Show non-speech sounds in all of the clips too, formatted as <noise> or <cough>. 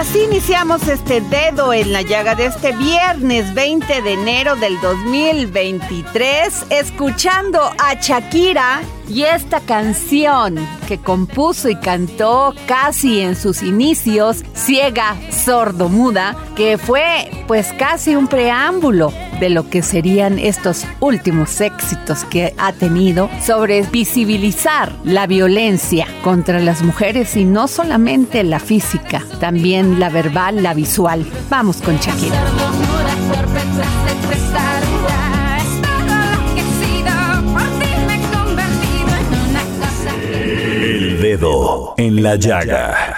Así iniciamos este dedo en la llaga de este viernes 20 de enero del 2023, escuchando a Shakira y esta canción que compuso y cantó casi en sus inicios, ciega, sordo, muda, que fue pues casi un preámbulo de lo que serían estos últimos éxitos que ha tenido sobre visibilizar la violencia contra las mujeres y no solamente la física, también la verbal, la visual. Vamos con Shakira. El Dedo en la Llaga.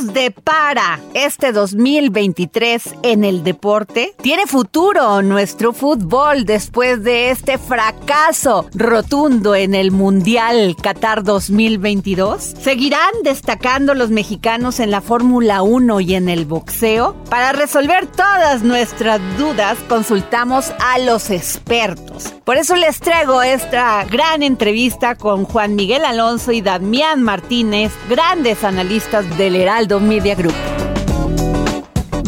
¿Qué nos depara este 2023 en el deporte? ¿Tiene futuro nuestro fútbol después de este fracaso rotundo en el Mundial Qatar 2022? ¿Seguirán destacando los mexicanos en la Fórmula 1 y en el boxeo? Para resolver todas nuestras dudas, consultamos a los expertos. Por eso les traigo esta gran entrevista con Juan Miguel Alonso y Damián Martínez, grandes analistas del Heraldo Media Group.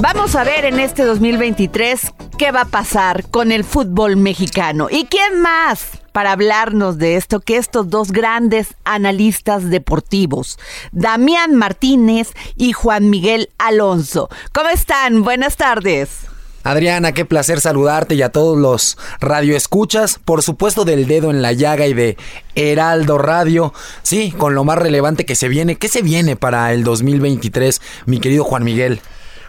Vamos a ver en este 2023 qué va a pasar con el fútbol mexicano. ¿Y quién más para hablarnos de esto que estos dos grandes analistas deportivos, Damián Martínez y Juan Miguel Alonso? ¿Cómo están? Buenas tardes. Adriana, qué placer saludarte y a todos los radioescuchas, por supuesto del dedo en la llaga y de Heraldo Radio. Sí, con lo más relevante que se viene. ¿Qué se viene para el 2023, mi querido Juan Miguel?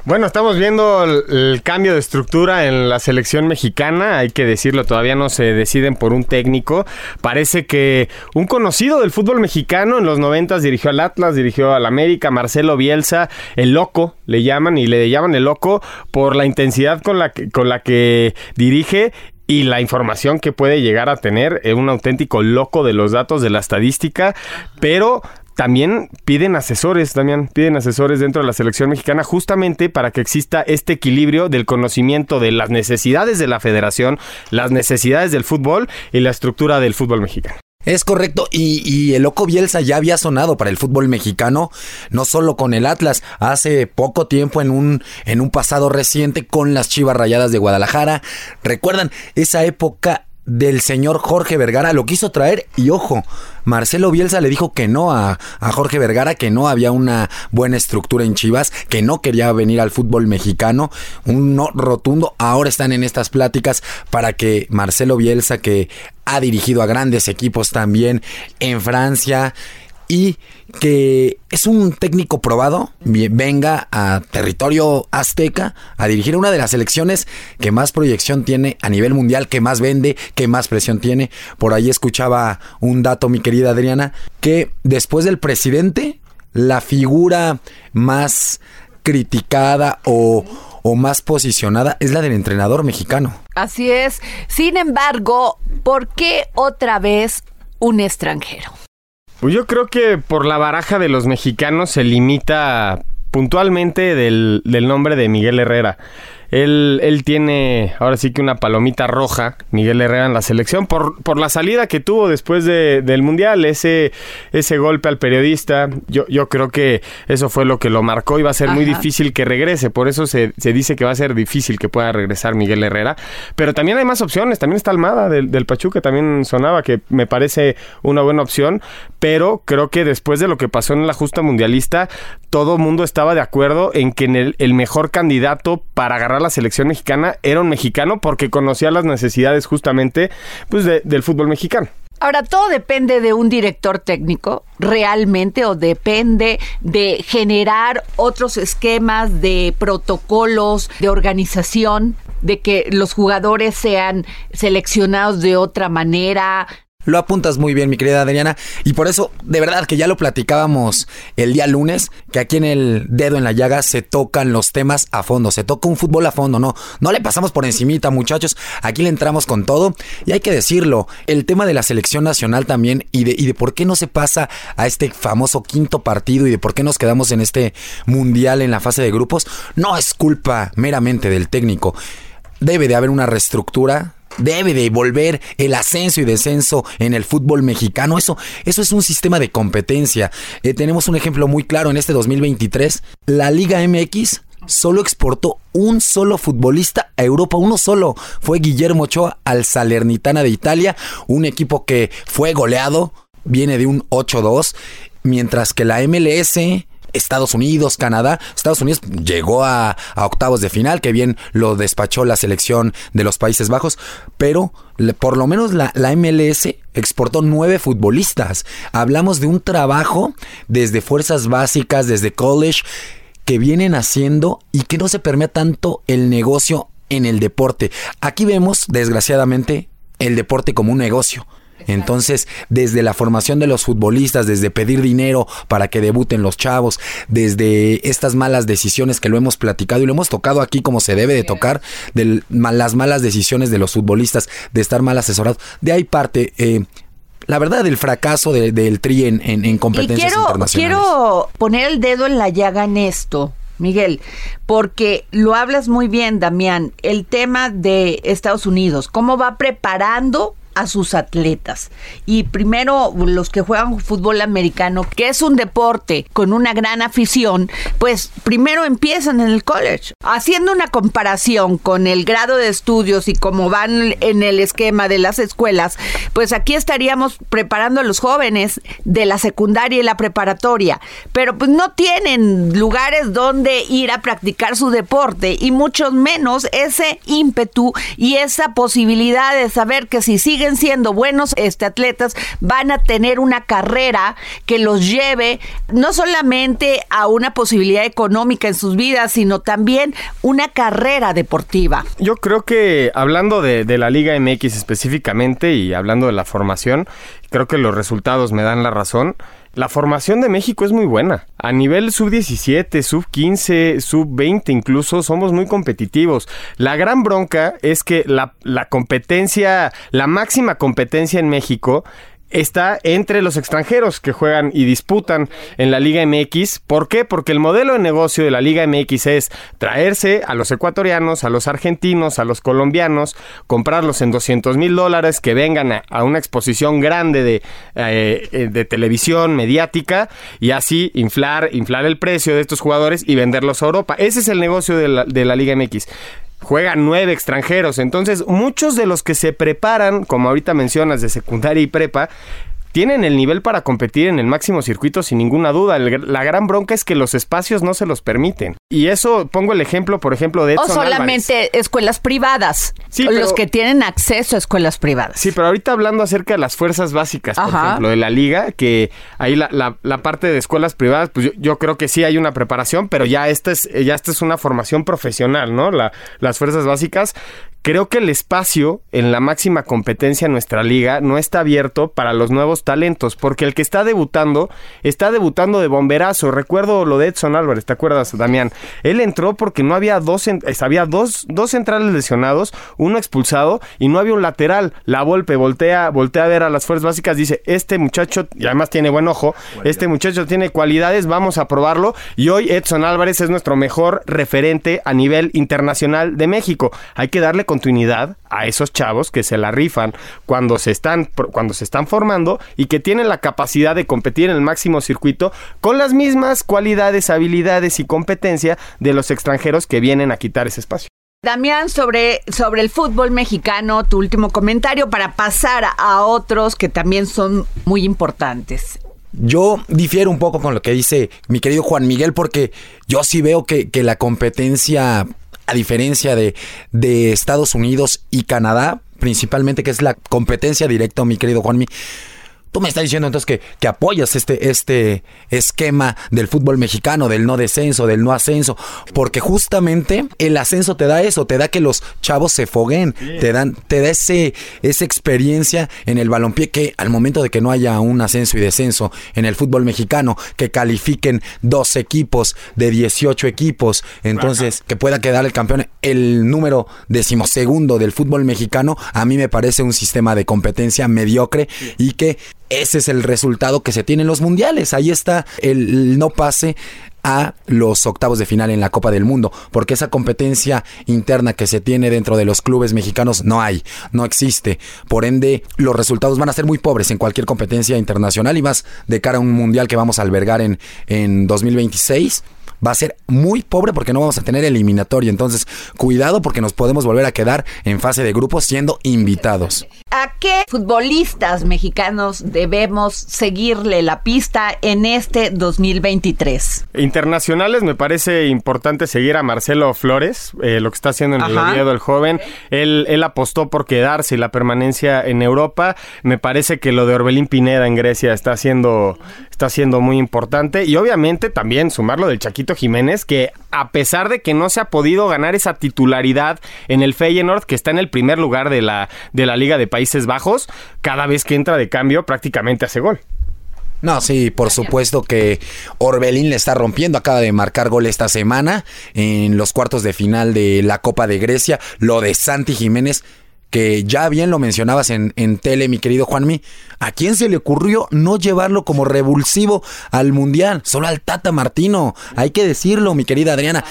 Bueno, estamos viendo el, cambio de estructura en la selección mexicana, hay que decirlo, todavía no se deciden por un técnico. Parece que un conocido del fútbol mexicano en los noventas dirigió al Atlas, dirigió al América, Marcelo Bielsa, el loco le llaman y le llaman el loco por la intensidad con la que, con la que dirige y la información que puede llegar a tener, es un auténtico loco de los datos de la estadística, pero también piden asesores, también piden asesores dentro de la selección mexicana justamente para que exista este equilibrio del conocimiento de las necesidades de la federación, las necesidades del fútbol y la estructura del fútbol mexicano. Es correcto, y, y, el loco Bielsa ya había sonado para el fútbol mexicano, no solo con el Atlas, hace poco tiempo en un, en un pasado reciente con las Chivas Rayadas de Guadalajara. Recuerdan esa época del señor Jorge Vergara, lo quiso traer y ojo, Marcelo Bielsa le dijo que no a, a, Jorge Vergara, que no había una buena estructura en Chivas, que no quería venir al fútbol mexicano, un no rotundo, ahora están en estas pláticas para que Marcelo Bielsa, que ha dirigido a grandes equipos también en Francia, y que es un técnico probado, venga a territorio azteca a dirigir una de las selecciones que más proyección tiene a nivel mundial, que más vende, que más presión tiene. Por ahí escuchaba un dato, mi querida Adriana, que después del presidente, la figura más criticada o, o más posicionada es la del entrenador mexicano. Así es. Sin embargo, ¿por qué otra vez un extranjero? Pues yo creo que por la baraja de los mexicanos se limita puntualmente del, del nombre de Miguel Herrera. Él, él tiene ahora sí que una palomita roja, Miguel Herrera en la selección, por, por la salida que tuvo después de- del Mundial, ese, ese golpe al periodista. Yo, yo creo que eso fue lo que lo marcó y va a ser muy difícil que regrese. Por eso se, se dice que va a ser difícil que pueda regresar Miguel Herrera. Pero también hay más opciones. También está Almada del, del Pachuca, también sonaba que me parece una buena opción. Pero creo que después de lo que pasó en la justa mundialista, todo mundo estaba de acuerdo en que en el, el mejor candidato para agarrar la selección mexicana era un mexicano porque conocía las necesidades justamente pues, de- del fútbol mexicano. Ahora, todo depende de un director técnico, realmente, o depende de generar otros esquemas de protocolos, de organización, de que los jugadores sean seleccionados de otra manera. Lo apuntas muy bien, mi querida Adriana. Y por eso, de verdad, que ya lo platicábamos el día lunes, que aquí en el dedo en la llaga se tocan los temas a fondo. Se toca un fútbol a fondo, no. No le pasamos por encimita, muchachos. Aquí le entramos con todo. Y hay que decirlo, el tema de la selección nacional también y de, y de por qué no se pasa a este famoso quinto partido y de por qué nos quedamos en este mundial en la fase de grupos, no es culpa meramente del técnico. Debe de haber una reestructura Debe de volver el ascenso y descenso en el fútbol mexicano. Eso, eso es un sistema de competencia. Eh, tenemos un ejemplo muy claro en este 2023. La Liga MX solo exportó un solo futbolista a Europa, uno solo. Fue Guillermo Ochoa al Salernitana de Italia, un equipo que fue goleado, viene de un 8-2, mientras que la MLS Estados Unidos, Canadá. Estados Unidos llegó a, octavos de final, que bien lo despachó la selección de los Países Bajos, pero por lo menos la, la, MLS exportó nueve futbolistas. Hablamos de un trabajo desde fuerzas básicas, desde college, que vienen haciendo y que no se permea tanto el negocio en el deporte. Aquí vemos, desgraciadamente, el deporte como un negocio. Entonces, desde la formación de los futbolistas, desde pedir dinero para que debuten los chavos, desde estas malas decisiones que lo hemos platicado y lo hemos tocado aquí como se debe de tocar, de las malas decisiones de los futbolistas, de estar mal asesorados, de ahí parte... Eh, la verdad, el fracaso de, del Tri en, en, en competencias y quiero, internacionales. Quiero poner el dedo en la llaga en esto, Miguel, porque lo hablas muy bien, Damián, el tema de Estados Unidos, cómo va preparando a sus atletas. Y primero los que juegan fútbol americano, que es un deporte con una gran afición, pues primero empiezan en el college. Haciendo una comparación con el grado de estudios y cómo van en el esquema de las escuelas, pues aquí estaríamos preparando a los jóvenes de la secundaria y la preparatoria, pero pues no tienen lugares donde ir a practicar su deporte y mucho menos ese ímpetu y esa posibilidad de saber que si siguen siguen siendo buenos este, atletas, van a tener una carrera que los lleve no solamente a una posibilidad económica en sus vidas, sino también una carrera deportiva. Yo creo que hablando de, de la Liga MX específicamente y hablando de la formación, creo que los resultados me dan la razón. La formación de México es muy buena. A nivel sub-17, sub-15, sub-20 incluso, somos muy competitivos. La gran bronca es que la, competencia, la máxima competencia en México está entre los extranjeros que juegan y disputan en la Liga MX. ¿Por qué? Porque el modelo de negocio de la Liga MX es traerse a los ecuatorianos, a los argentinos, a los colombianos, comprarlos en 200 mil dólares, que vengan a, una exposición grande de, eh, de televisión mediática y así inflar, inflar el precio de estos jugadores y venderlos a Europa. Ese es el negocio de la, de la Liga MX juegan nueve extranjeros. Entonces, muchos de los que se preparan, como ahorita mencionas, de secundaria y prepa, tienen el nivel para competir en el máximo circuito sin ninguna duda. El, la gran bronca es que los espacios no se los permiten. Y eso pongo el ejemplo, por ejemplo, de Edson O solamente Álvarez. escuelas privadas. Sí, los pero, que tienen acceso a escuelas privadas. Sí, pero ahorita hablando acerca de las fuerzas básicas, por Ajá. ejemplo, de la liga, que ahí la, la, la parte de escuelas privadas, pues yo, yo, creo que sí hay una preparación, pero ya esta es, ya esta es una formación profesional, ¿no? La, las fuerzas básicas. Creo que el espacio en la máxima competencia en nuestra liga no está abierto para los nuevos nuevos talentos, porque el que está debutando, está debutando de bomberazo. Recuerdo lo de Edson Álvarez, ¿te acuerdas, Damián? Él entró porque no había dos, eh, había dos, dos centrales lesionados, uno expulsado y no había un lateral. La Volpe voltea, voltea a ver a las fuerzas básicas, dice, este muchacho, y además tiene buen ojo, este muchacho tiene cualidades, vamos a probarlo. Y hoy Edson Álvarez es nuestro mejor referente a nivel internacional de México. Hay que darle continuidad a esos chavos que se la rifan cuando se están cuando se están formando y que tienen la capacidad de competir en el máximo circuito con las mismas cualidades, habilidades y competencia de los extranjeros que vienen a quitar ese espacio. Damián, sobre, sobre el fútbol mexicano, tu último comentario para pasar a otros que también son muy importantes. Yo difiero un poco con lo que dice mi querido Juan Miguel porque yo sí veo que, que la competencia, a diferencia de, de Estados Unidos y Canadá, principalmente que es la competencia directa, mi querido Juanmi, Tú me estás diciendo entonces que, que apoyas este, este esquema del fútbol mexicano, del no descenso, del no ascenso, porque justamente el ascenso te da eso, te da que los chavos se foguen, te dan, te da ese, esa experiencia en el balompié que al momento de que no haya un ascenso y descenso en el fútbol mexicano, que califiquen dos equipos de 18 equipos, entonces que pueda quedar el campeón, el número decimosegundo del fútbol mexicano, a mí me parece un sistema de competencia mediocre y que ese es el resultado que se tiene en los mundiales. Ahí está el no pase a los octavos de final en la Copa del Mundo, porque esa competencia interna que se tiene dentro de los clubes mexicanos no hay, no existe. Por ende, los resultados van a ser muy pobres en cualquier competencia internacional y más de cara a un mundial que vamos a albergar en, en 2026 va a ser muy pobre porque no vamos a tener eliminatorio. Entonces, cuidado porque nos podemos volver a quedar en fase de grupos siendo invitados. ¿A qué futbolistas mexicanos debemos seguirle la pista en este 2023? Internacionales me parece importante seguir a Marcelo Flores, eh, lo que está haciendo en el. Oviedo el joven. Él, él apostó por quedarse y la permanencia en Europa. Me parece que lo de Orbelín Pineda en Grecia está siendo, está siendo muy importante. Y obviamente también sumarlo del Chaquito Jiménez, que a pesar de que no se ha podido ganar esa titularidad en el Feyenoord, que está en el primer lugar de la, de la Liga de Países Bajos, cada vez que entra de cambio prácticamente hace gol. No, sí, por supuesto que Orbelín le está rompiendo. Acaba de marcar gol esta semana en los cuartos de final de la Copa de Grecia. Lo de Santi Jiménez, que ya bien lo mencionabas en, en tele, mi querido Juanmi. ¿A quién se le ocurrió no llevarlo como revulsivo al Mundial? Solo al Tata Martino. Hay que decirlo, mi querida Adriana.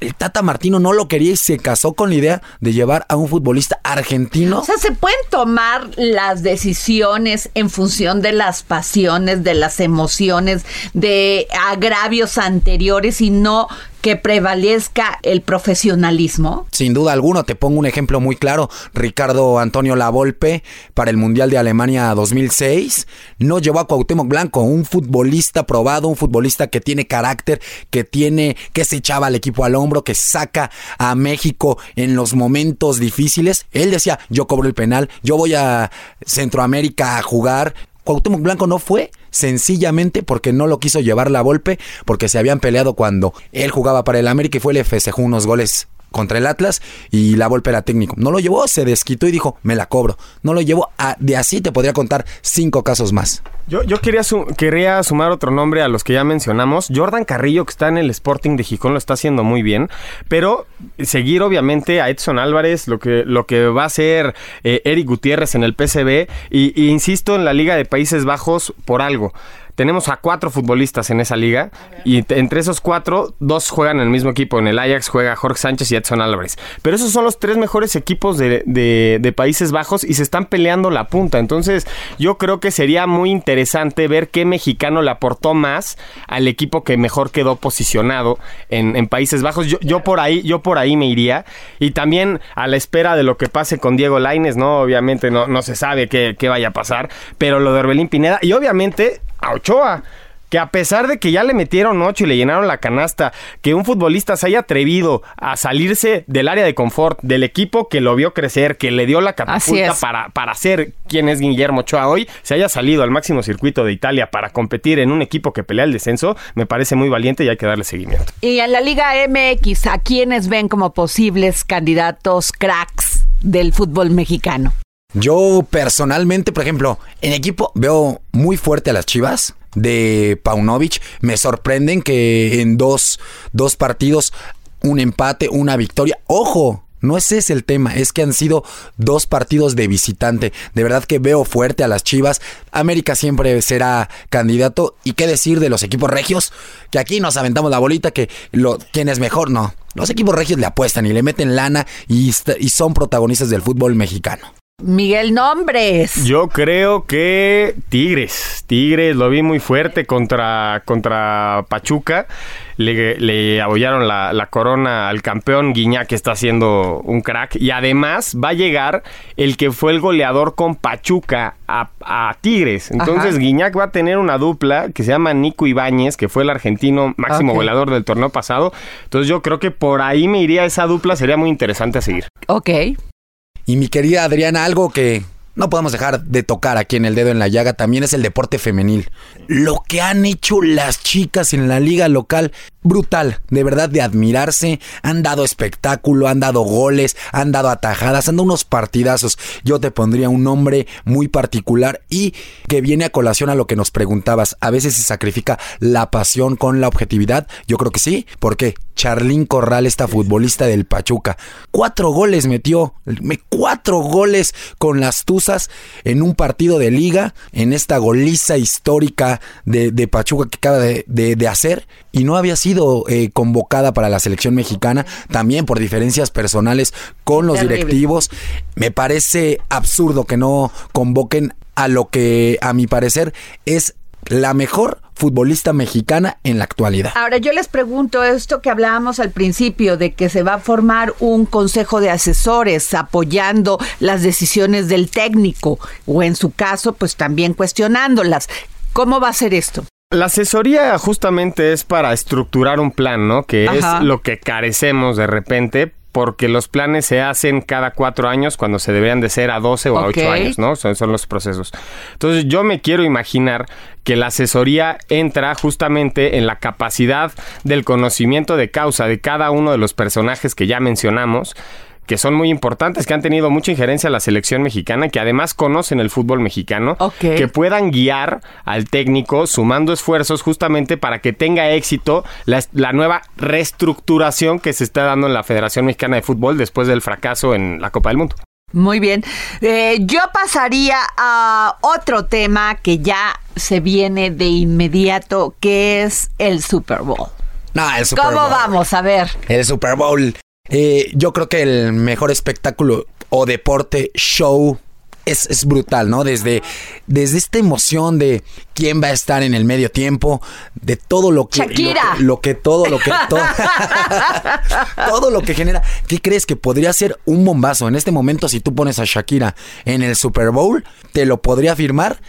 El Tata Martino no lo quería y se casó con la idea de llevar a un futbolista argentino. O sea, se pueden tomar las decisiones en función de las pasiones, de las emociones, de agravios anteriores y no que prevalezca el profesionalismo. Sin duda alguna, te pongo un ejemplo muy claro. Ricardo Antonio Lavolpe para el Mundial de Alemania 2006 no llevó a Cuauhtémoc Blanco, un futbolista probado, un futbolista que tiene carácter, que tiene que se echaba al equipo al hombro, que saca a México en los momentos difíciles. Él decía, "Yo cobro el penal, yo voy a Centroamérica a jugar." Cuauhtémoc Blanco no fue sencillamente porque no lo quiso llevar la golpe, porque se habían peleado cuando él jugaba para el América y fue le festejó unos goles contra el Atlas y la golpe era técnico. No lo llevó, se desquitó y dijo, me la cobro. No lo llevó, a- de así te podría contar cinco casos más. Yo, yo quería, quería sumar otro nombre a los que ya mencionamos. Jordan Carrillo, que está en el Sporting de Gijón, lo está haciendo muy bien. Pero seguir, obviamente, a Edson Álvarez, lo que, lo que va a hacer eh, Eric Gutiérrez en el PCB. Y, y insisto en la Liga de Países Bajos por algo. Tenemos a cuatro futbolistas en esa liga y entre esos cuatro, dos juegan en el mismo equipo. En el Ajax juega Jorge Sánchez y Edson Álvarez. Pero esos son los tres mejores equipos de, de- de Países Bajos y se están peleando la punta. Entonces yo creo que sería muy interesante ver qué mexicano le aportó más al equipo que mejor quedó posicionado en, en Países Bajos. Yo, yo por ahí, yo por ahí me iría. Y también a la espera de lo que pase con Diego Laines, ¿no? Obviamente no, no se sabe qué, qué vaya a pasar. Pero lo de Orbelín Pineda. Y obviamente a Ochoa. Que a pesar de que ya le metieron ocho y le llenaron la canasta, que un futbolista se haya atrevido a salirse del área de confort, del equipo que lo vio crecer, que le dio la catapulta para, para ser quien es Guillermo Ochoa hoy, se haya salido al máximo circuito de Italia para competir en un equipo que pelea el descenso, me parece muy valiente y hay que darle seguimiento. Y en la Liga MX, ¿a quiénes ven como posibles candidatos cracks del fútbol mexicano? Yo personalmente, por ejemplo, en equipo veo muy fuerte a las Chivas de Paunovic. Me sorprenden que en dos, dos partidos, un empate, una victoria. Ojo, no ese es el tema, es que han sido dos partidos de visitante. De verdad que veo fuerte a las Chivas. América siempre será candidato. ¿Y qué decir de los equipos regios? Que aquí nos aventamos la bolita que lo, quién es mejor, no. Los equipos regios le apuestan y le meten lana y son protagonistas del fútbol mexicano. Miguel Nombres. Yo creo que Tigres. Tigres lo vi muy fuerte contra, contra Pachuca. Le, le abollaron la, la corona al campeón. Guiñac que está haciendo un crack. Y además va a llegar el que fue el goleador con Pachuca a, a Tigres. Entonces Ajá. Guiñac va a tener una dupla que se llama Nico Ibáñez, que fue el argentino máximo Ok. goleador del torneo pasado. Entonces yo creo que por ahí me iría esa dupla. Sería muy interesante a seguir. Ok. Y mi querida Adriana, algo que no podemos dejar de tocar aquí en el dedo en la llaga también es el deporte femenil. Lo que han hecho las chicas en la liga local, brutal, de verdad de admirarse. Han dado espectáculo, han dado goles, han dado atajadas, han dado unos partidazos. Yo te pondría un nombre muy particular y que viene a colación a lo que nos preguntabas. A veces se sacrifica la pasión con la objetividad. Yo creo que sí. ¿Por qué? Charlín Corral, esta futbolista del Pachuca. Cuatro goles metió. me- Cuatro goles con las Tuzas en un partido de liga. En esta goliza histórica de, de Pachuca que acaba de, de- de hacer. Y no había sido eh, convocada para la selección mexicana. También por diferencias personales con los Terrible. directivos. Me parece absurdo que no convoquen a lo que a mi parecer es la mejor futbolista mexicana en la actualidad. Ahora yo les pregunto esto que hablábamos al principio de que se va a formar un consejo de asesores apoyando las decisiones del técnico o en su caso pues también cuestionándolas. ¿Cómo va a ser esto? La asesoría justamente es para estructurar un plan, ¿no? Que Ajá. es lo que carecemos de repente porque los planes se hacen cada cuatro años cuando se deberían de ser a 12 o a Ok. 8 años, ¿no? Son, son los procesos. Entonces yo me quiero imaginar que la asesoría entra justamente en la capacidad del conocimiento de causa de cada uno de los personajes que ya mencionamos que son muy importantes, que han tenido mucha injerencia en la selección mexicana, que además conocen el fútbol mexicano, Ok. que puedan guiar al técnico sumando esfuerzos justamente para que tenga éxito la, la nueva reestructuración que se está dando en la Federación Mexicana de Fútbol después del fracaso en la Copa del Mundo. Muy bien. Eh, yo pasaría a otro tema que ya se viene de inmediato, que es el Super Bowl. No, el Super ¿Cómo Bowl. vamos? A ver. El Super Bowl. Eh, yo creo que el mejor espectáculo o deporte, show, es, es brutal, ¿no? Desde, desde esta emoción de quién va a estar en el medio tiempo, de todo lo que... Shakira. Lo que, lo que todo, lo que... Todo, <laughs> todo lo que genera. ¿Qué crees que podría ser un bombazo? En este momento, si tú pones a Shakira en el Super Bowl, te lo podría afirmar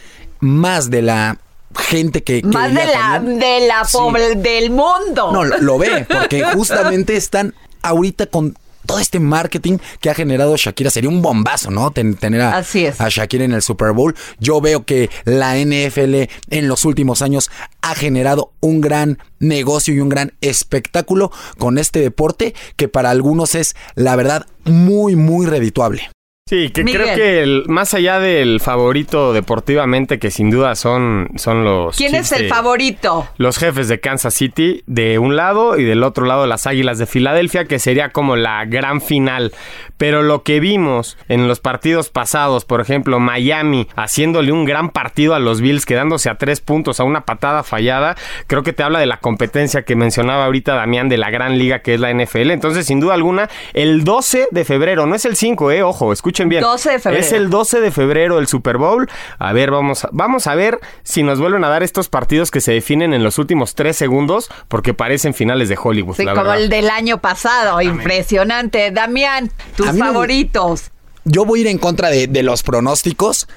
más de la gente que... que Más de la, de la Sí. del mundo. No, lo, lo ve, porque justamente están ahorita con todo este marketing que ha generado Shakira. Sería un bombazo, ¿no? Ten- tener a, Así es. a Shakira en el Super Bowl. Yo veo que la NFL en los últimos años ha generado un gran negocio y un gran espectáculo con este deporte que para algunos es, la verdad, muy, muy redituable. Sí, que Miguel. creo que el- más allá del favorito deportivamente, que sin duda son, son los... ¿Quién es el de- favorito? los jefes de Kansas City de un lado y del otro lado las Águilas de Filadelfia, que sería como la gran final. Pero lo que vimos en los partidos pasados, por ejemplo, Miami haciéndole un gran partido a los Bills, quedándose a tres puntos a una patada fallada, creo que te habla de la competencia que mencionaba ahorita Damián de la gran liga que es la NFL. Entonces, sin duda alguna, el 12 de febrero, no es el 5, eh, ojo, escuchen bien. 12 de febrero. Es el 12 de febrero el Super Bowl. A ver, vamos a, vamos a ver si nos vuelven a dar estos partidos que se definen en los últimos tres segundos, porque parecen finales de Hollywood. Sí, la como verdad. el del año pasado. Impresionante. Damián, tus favoritos. Yo voy a ir en contra de, de los pronósticos.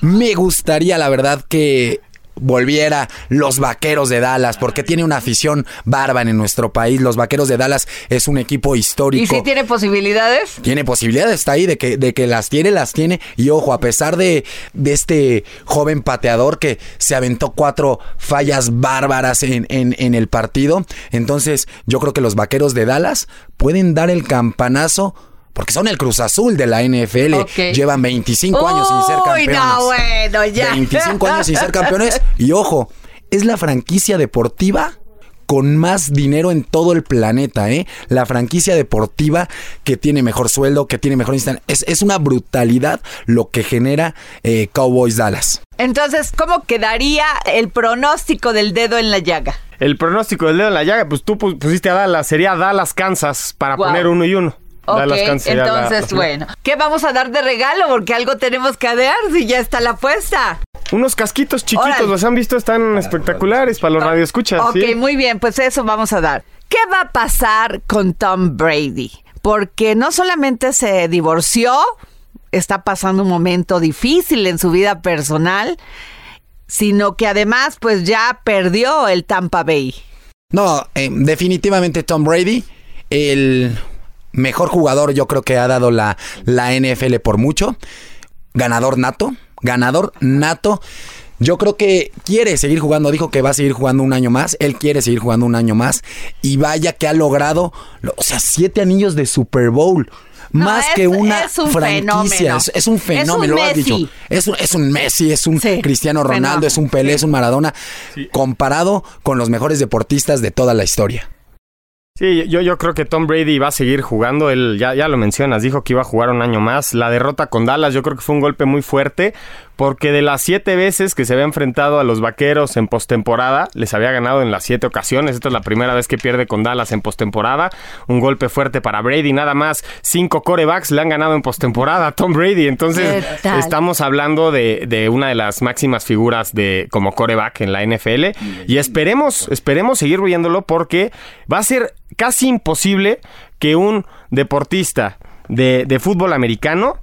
Me gustaría, la verdad, que volviera los vaqueros de Dallas, porque tiene una afición bárbara en nuestro país. Los vaqueros de Dallas es un equipo histórico. ¿Y si tiene posibilidades? Tiene posibilidades, está ahí, de que, de que las tiene, las tiene. Y ojo, a pesar de, de este joven pateador que se aventó cuatro fallas bárbaras en, en- en el partido, entonces yo creo que los vaqueros de Dallas pueden dar el campanazo porque son el Cruz Azul de la NFL. Llevan 25 años sin ser campeones. no, bueno, ya. 25 años sin ser campeones. Y ojo, es la franquicia deportiva con más dinero en todo el planeta, ¿eh? La franquicia deportiva que tiene mejor sueldo, que tiene mejor instant. Es, es una brutalidad lo que genera eh, Cowboys Dallas. Entonces, ¿cómo quedaría el pronóstico del dedo en la llaga? El pronóstico del dedo en la llaga, pues tú pu- pusiste a Dallas, sería Dallas, Kansas, para poner uno y uno. Ok, entonces, la- bueno, ¿qué vamos a dar de regalo? Porque algo tenemos que dar si ya está la apuesta. Unos casquitos chiquitos, Órale. los han visto, están espectaculares para los radioescuchas. Ok, ¿sí? muy bien, pues eso vamos a dar. ¿Qué va a pasar con Tom Brady? Porque no solamente se divorció, está pasando un momento difícil en su vida personal, sino que además pues ya perdió el Tampa Bay. No, eh, definitivamente Tom Brady, el mejor jugador yo creo que ha dado la, la NFL por mucho. Ganador nato, ganador nato. Yo creo que quiere seguir jugando, dijo que va a seguir jugando un año más, él quiere seguir jugando un año más y vaya que ha logrado, lo- o sea, siete anillos de Super Bowl. No, más es- que una es un franquicia, es, es un Es un fenómeno, lo has dicho. Es un, es un Messi, es un Sí, Cristiano Ronaldo, fenómeno. es un Pelé, es un Maradona, comparado con los mejores deportistas de toda la historia. Sí, yo, yo creo que Tom Brady va a seguir jugando. Él ya, ya lo mencionas, dijo que iba a jugar un año más. La derrota con Dallas, yo creo que fue un golpe muy fuerte, porque de las siete veces que se había enfrentado a los vaqueros en postemporada, les había ganado en las siete ocasiones. Esta es la primera vez que pierde con Dallas en postemporada. Un golpe fuerte para Brady, nada más. Cinco corebacks le han ganado en postemporada a Tom Brady. Entonces, estamos hablando de, de una de las máximas figuras de como coreback en la NFL. Y esperemos, esperemos seguir viéndolo porque va a ser casi imposible que un deportista de, de fútbol americano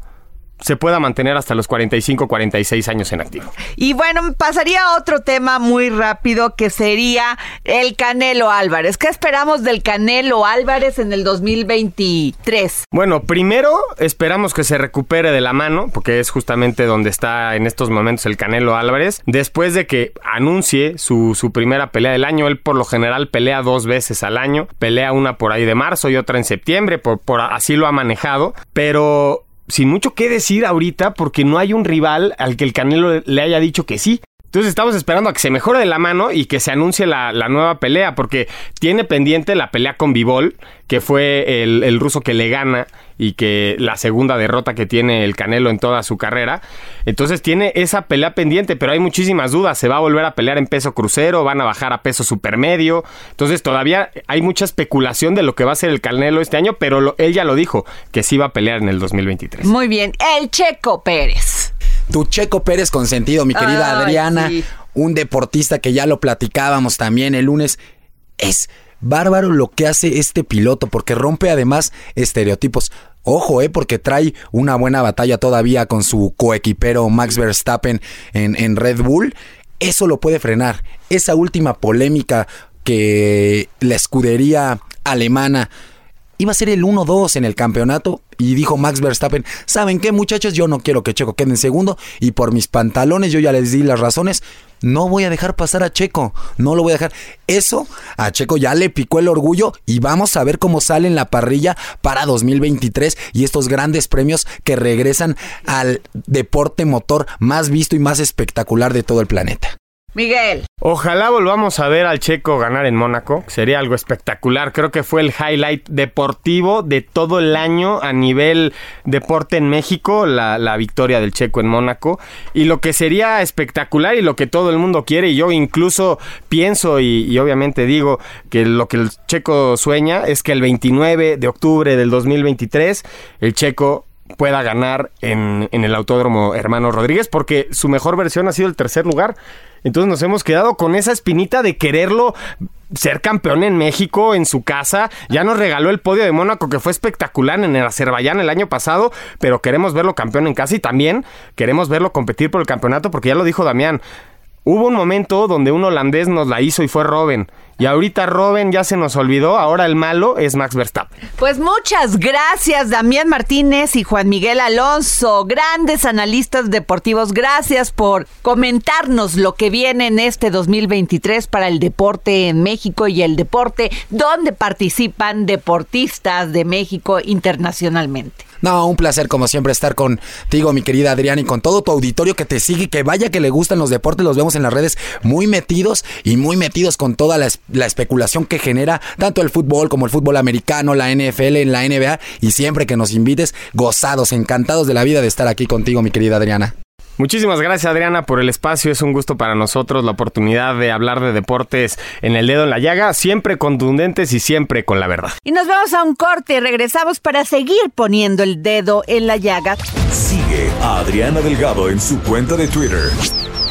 se pueda mantener hasta los 45, 46 años en activo. Y bueno, pasaría a otro tema muy rápido que sería el Canelo Álvarez. ¿Qué esperamos del Canelo Álvarez en el 2023? Bueno, primero esperamos que se recupere de la mano, porque es justamente donde está en estos momentos el Canelo Álvarez. Después de que anuncie su, su primera pelea del año, él por lo general pelea dos veces al año. Pelea una por ahí de marzo y otra en septiembre, por, por así lo ha manejado. Pero sin mucho que decir ahorita, porque no hay un rival al que el Canelo le haya dicho que sí. Entonces estamos esperando a que se mejore de la mano y que se anuncie la, la nueva pelea, porque tiene pendiente la pelea con Bivol, que fue el, el ruso que le gana y que la segunda derrota que tiene el Canelo en toda su carrera. Entonces tiene esa pelea pendiente, pero hay muchísimas dudas. Se va a volver a pelear en peso crucero, van a bajar a peso supermedio. Entonces todavía hay mucha especulación de lo que va a ser el Canelo este año, pero lo- él ya lo dijo, que sí va a pelear en el 2023. Muy bien, el Checo Pérez. Tu Checo Pérez consentido, mi querida Ay, Adriana, sí. un deportista que ya lo platicábamos también el lunes. Es bárbaro lo que hace este piloto, porque rompe además estereotipos. Ojo, eh, porque trae una buena batalla todavía con su coequipero Max Verstappen en, Red Bull. Eso lo puede frenar. Esa última polémica que la escudería alemana iba a ser el 1-2 en el campeonato y dijo Max Verstappen, ¿saben qué muchachos? Yo no quiero que Checo quede en segundo y por mis pantalones yo ya les di las razones, no voy a dejar pasar a Checo, no lo voy a dejar. Eso a Checo ya le picó el orgullo y vamos a ver cómo sale en la parrilla para 2023 y estos grandes premios que regresan al deporte motor más visto y más espectacular de todo el planeta. Miguel. Ojalá volvamos a ver al Checo ganar en Mónaco. Sería algo espectacular. Creo que fue el highlight deportivo de todo el año a nivel deporte en México, la, la victoria del Checo en Mónaco. Y lo que sería espectacular y lo que todo el mundo quiere, y yo incluso pienso y, obviamente digo que lo que el Checo sueña es que el 29 de octubre del 2023 el Checo pueda ganar en, en el Autódromo Hermano Rodríguez, porque su mejor versión ha sido el tercer lugar. Entonces nos hemos quedado con esa espinita de quererlo ser campeón en México, en su casa. Ya nos regaló el podio de Mónaco, que fue espectacular en el Azerbaiyán el año pasado, pero queremos verlo campeón en casa y también queremos verlo competir por el campeonato, porque ya lo dijo Damián. Hubo un momento donde un holandés nos la hizo y fue Robin. Y ahorita Robin ya se nos olvidó, ahora el malo es Max Verstappen. Pues muchas gracias, Damián Martínez y Juan Miguel Alonso, grandes analistas deportivos. Gracias por comentarnos lo que viene en este 2023 para el deporte en México y el deporte donde participan deportistas de México internacionalmente. No, un placer como siempre estar contigo, mi querida Adriana, y con todo tu auditorio que te sigue, que vaya que le gustan los deportes, los vemos en las redes muy metidos y muy metidos con toda la, la especulación que genera tanto el fútbol como el fútbol americano, la NFL, en la NBA, y siempre que nos invites, gozados, encantados de la vida de estar aquí contigo, mi querida Adriana. Muchísimas gracias Adriana por el espacio, es un gusto para nosotros la oportunidad de hablar de deportes en el dedo en la llaga, siempre contundentes y siempre con la verdad. Y nos vamos a un corte y regresamos para seguir poniendo el dedo en la llaga. Sigue a Adriana Delgado en su cuenta de Twitter.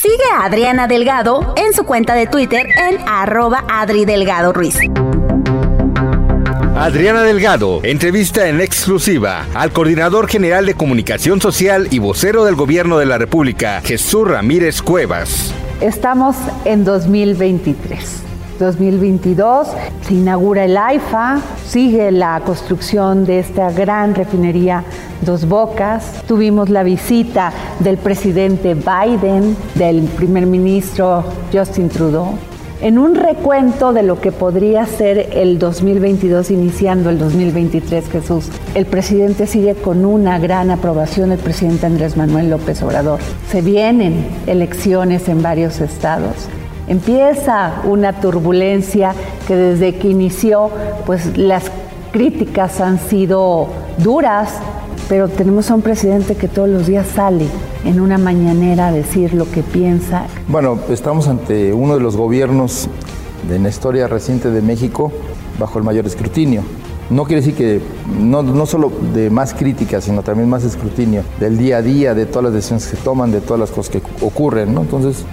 Sigue a Adriana Delgado en su cuenta de Twitter en arroba Adri Delgado Ruiz. Adriana Delgado entrevista en exclusiva al coordinador general de comunicación social y vocero del gobierno de la República, Jesús Ramírez Cuevas. Estamos en 2023. 2022 se inaugura el AIFA, sigue la construcción de esta gran refinería Dos Bocas. Tuvimos la visita del presidente Biden, del primer ministro Justin Trudeau. En un recuento de lo que podría ser el 2022 iniciando el 2023, Jesús, el presidente sigue con una gran aprobación, el presidente Andrés Manuel López Obrador. Se vienen elecciones en varios estados. Empieza una turbulencia que desde que inició, pues las críticas han sido duras, pero tenemos a un presidente que todos los días sale en una mañanera a decir lo que piensa. Bueno, estamos ante uno de los gobiernos de la historia reciente de México bajo el mayor escrutinio. No quiere decir que no, no solo de más críticas, sino también más escrutinio del día a día, de todas las decisiones que se toman, de todas las cosas que ocurren, ¿no? Entonces,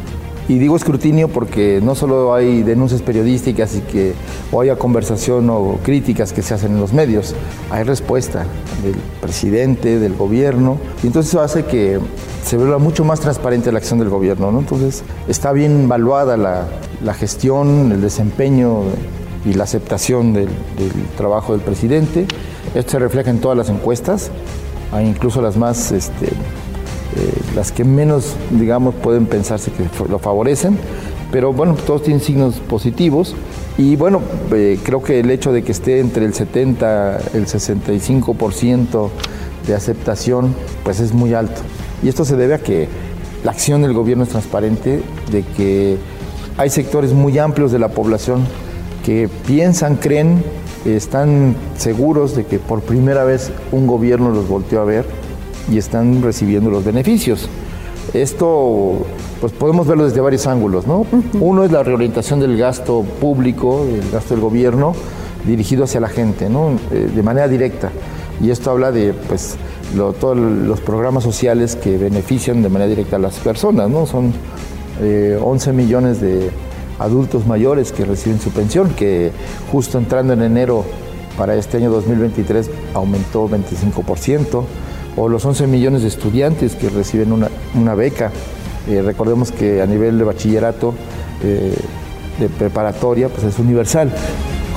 y digo escrutinio porque no solo hay denuncias periodísticas y que o haya conversación o críticas que se hacen en los medios, hay respuesta del presidente, del gobierno, y entonces eso hace que se vea mucho más transparente la acción del gobierno, ¿no? Entonces está bien evaluada la, la gestión, el desempeño y la aceptación del, del trabajo del presidente. Esto se refleja en todas las encuestas, incluso las más este, las que menos, digamos, pueden pensarse que lo favorecen, pero bueno, todos tienen signos positivos y bueno, eh, creo que el hecho de que esté entre el 70, el 65% de aceptación, pues es muy alto. Y esto se debe a que la acción del gobierno es transparente, de que hay sectores muy amplios de la población que piensan, creen, están seguros de que por primera vez un gobierno los volteó a ver y están recibiendo los beneficios. Esto, pues podemos verlo desde varios ángulos, ¿no? Uno es la reorientación del gasto público, el gasto del gobierno, dirigido hacia la gente, ¿no? Eh, de manera directa. Y esto habla de, pues, lo- todos los programas sociales que benefician de manera directa a las personas, ¿no? Son eh, 11 millones de adultos mayores que reciben su pensión, que justo entrando en enero para este año 2023 aumentó 25%, o los 11 millones de estudiantes que reciben una, beca. Eh, recordemos que a nivel de bachillerato, eh, de preparatoria, pues es universal.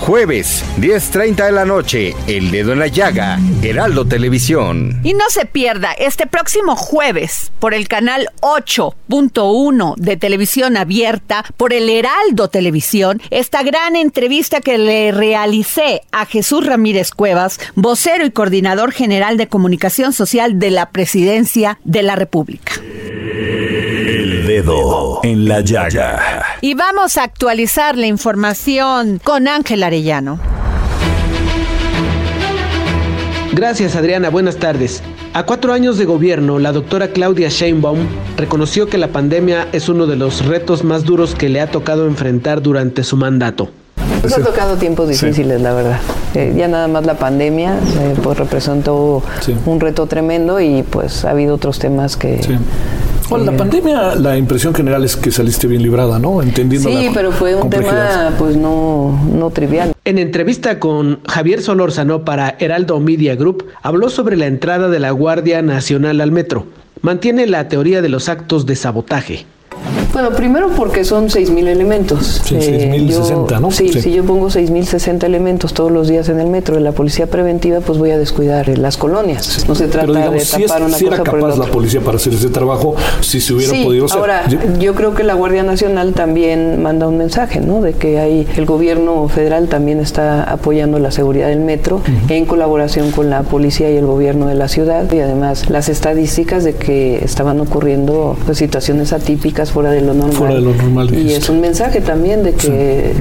Jueves, 10.30 de la noche, El Dedo en la Llaga, Heraldo Televisión. Y no se pierda este próximo jueves por el canal 8.1 de televisión abierta, por el Heraldo Televisión, esta gran entrevista que le realicé a Jesús Ramírez Cuevas, vocero y coordinador general de comunicación social de la Presidencia de la República. Dedo en la llaga. Y vamos a actualizar la información con Ángel Arellano. Gracias Adriana, buenas tardes. A cuatro años de gobierno, la doctora Claudia Sheinbaum reconoció que la pandemia es uno de los retos más duros que le ha tocado enfrentar durante su mandato. Nos ha tocado tiempos difíciles, la verdad. Eh, ya nada más la pandemia eh, pues representó un reto tremendo y pues ha habido otros temas que... Bueno, la pandemia, la impresión general es que saliste bien librada, ¿no? Entendiendo Sí, pero fue un tema pues no, no trivial. En entrevista con Javier Solórzano para Heraldo Media Group, habló sobre la entrada de la Guardia Nacional al metro. Mantiene la teoría de los actos de sabotaje. Bueno, primero porque son 6.000 elementos. Sí, 6.060, yo- ¿no? Sí, Sí. si yo pongo 6.060 elementos todos los días en el metro de la policía preventiva, pues voy a descuidar eh, las colonias. No se trata Pero digamos, de si, es- tapar una si era cosa por el capaz la policía para hacer ese trabajo, si se hubiera Sí, podido hacer. ahora Yo- yo creo que la Guardia Nacional también manda un mensaje, ¿no? De que hay el gobierno federal también está apoyando la seguridad del metro en colaboración con la policía y el gobierno de la ciudad y además las estadísticas de que estaban ocurriendo pues, situaciones atípicas fuera de lo normal. Fuera de lo normal, Y es un mensaje también de que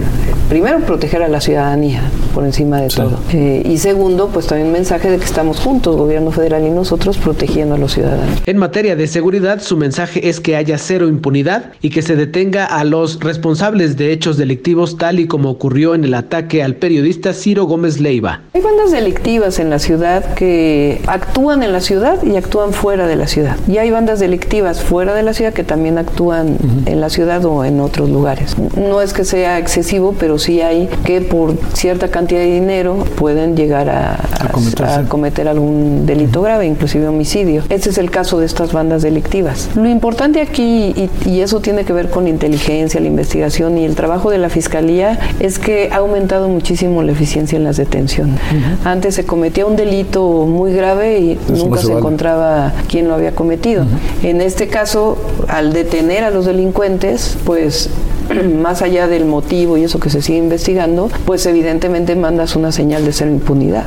primero proteger a la ciudadanía por encima de todo Eh, y segundo pues también un mensaje de que estamos juntos, gobierno federal y nosotros protegiendo a los ciudadanos. En materia de seguridad, su mensaje es que haya cero impunidad y que se detenga a los responsables de hechos delictivos tal y como ocurrió en el ataque al periodista Ciro Gómez Leiva. Hay bandas delictivas en la ciudad que actúan en la ciudad y actúan fuera de la ciudad. Y hay bandas delictivas fuera de la ciudad que también actúan en la ciudad o en otros lugares. No es que sea excesivo, pero sí hay que por cierta cantidad de dinero pueden llegar a, a- a cometer algún delito grave, inclusive homicidio. Este es el caso de estas bandas delictivas. Lo importante aquí, y, y eso tiene que ver con la inteligencia, la investigación y el trabajo de la Fiscalía, es que ha aumentado muchísimo la eficiencia en las detenciones. Antes se cometía un delito muy grave y nunca se vale. encontraba quién lo había cometido. En este caso, al detener a los delincuentes, pues <clears throat> más allá del motivo y eso que se sigue investigando, pues evidentemente mandas una señal de cero impunidad.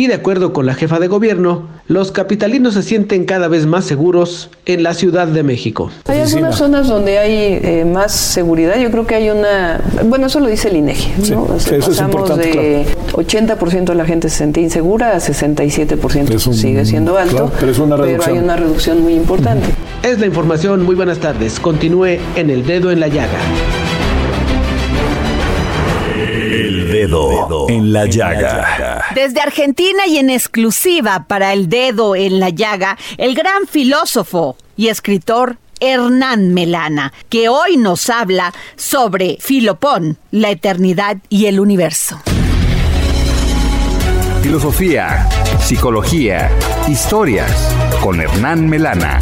Y de acuerdo con la jefa de gobierno, los capitalinos se sienten cada vez más seguros en la Ciudad de México. Hay algunas zonas donde hay eh, más seguridad. Yo creo que hay una. Bueno, eso lo dice el INEGI. Sí, ¿no? O sea, sí, eso es pasamos de 80% de la gente se sentía insegura a 67%. Es un- Sigue siendo alto. claro, pero es una reducción. hay una reducción muy importante. Es la información. Muy buenas tardes. Continúe en el dedo en la llaga. El dedo en la llaga. Desde Argentina y en exclusiva para el dedo en la llaga, el gran filósofo y escritor Hernán Melana, que hoy nos habla sobre Filopón, la eternidad y el universo. Filosofía, psicología, historias con Hernán Melana.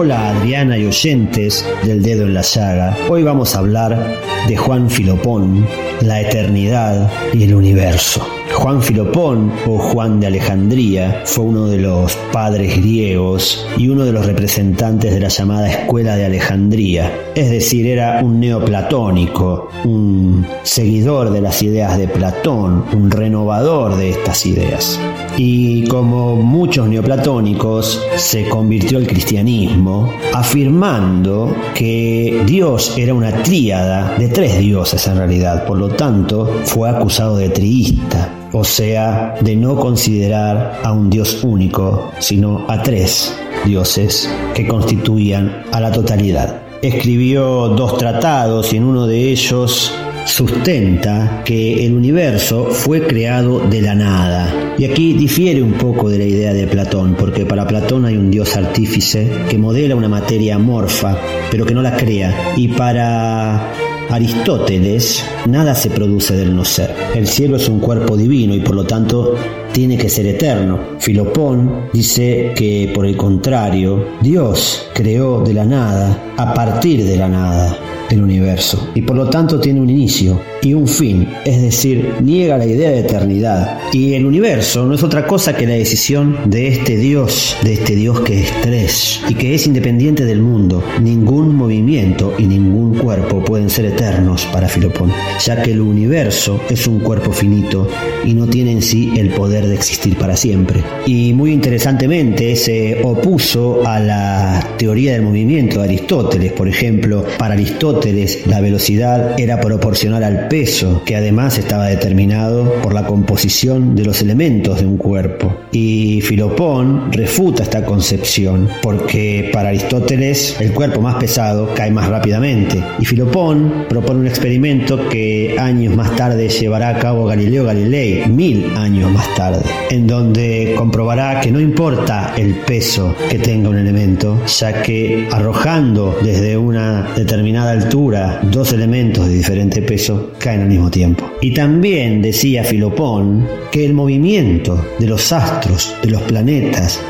Hola Adriana y oyentes del dedo en la llaga. Hoy vamos a hablar de Juan Filopón, la eternidad y el universo. Juan Filopón o Juan de Alejandría fue uno de los padres griegos y uno de los representantes de la llamada Escuela de Alejandría, es decir, era un neoplatónico, un seguidor de las ideas de Platón, un renovador de estas ideas. Y como muchos neoplatónicos, se convirtió al cristianismo, afirmando que Dios era una tríada de tres dioses en realidad, por lo tanto fue acusado de triísta, o sea, de no considerar a un Dios único, sino a tres dioses que constituían a la totalidad. Escribió dos tratados y en uno de ellos sustenta que el universo fue creado de la nada. Y aquí difiere un poco de la idea de Platón, porque para Platón hay un dios artífice que modela una materia amorfa, pero que no la crea. Y para Aristóteles, nada se produce del no ser. El cielo es un cuerpo divino y por lo tanto tiene que ser eterno. Filopón dice que por el contrario, Dios creó de la nada, a partir de la nada. El universo y por lo tanto tiene un inicio y un fin, es decir, niega la idea de eternidad. Y el universo no es otra cosa que la decisión de este Dios, de este Dios que es tres y que es independiente del mundo. Ningún movimiento y ningún cuerpo pueden ser eternos para Filopón, ya que el universo es un cuerpo finito y no tiene en sí el poder de existir para siempre. Y muy interesantemente se opuso a la teoría del movimiento de Aristóteles, por ejemplo, para Aristóteles la velocidad era proporcional al peso, que además estaba determinado por la composición de los elementos de un cuerpo. Y Filopón refuta esta concepción, porque para Aristóteles el cuerpo más pesado cae más rápidamente. Y Filopón propone un experimento que años más tarde llevará a cabo Galileo Galilei, mil años más tarde, en donde comprobará que no importa el peso que tenga un elemento, ya que arrojando desde una determinada altura dos elementos de diferente peso caen al mismo tiempo. Y también decía Filopón que el movimiento de los astros, de los planetas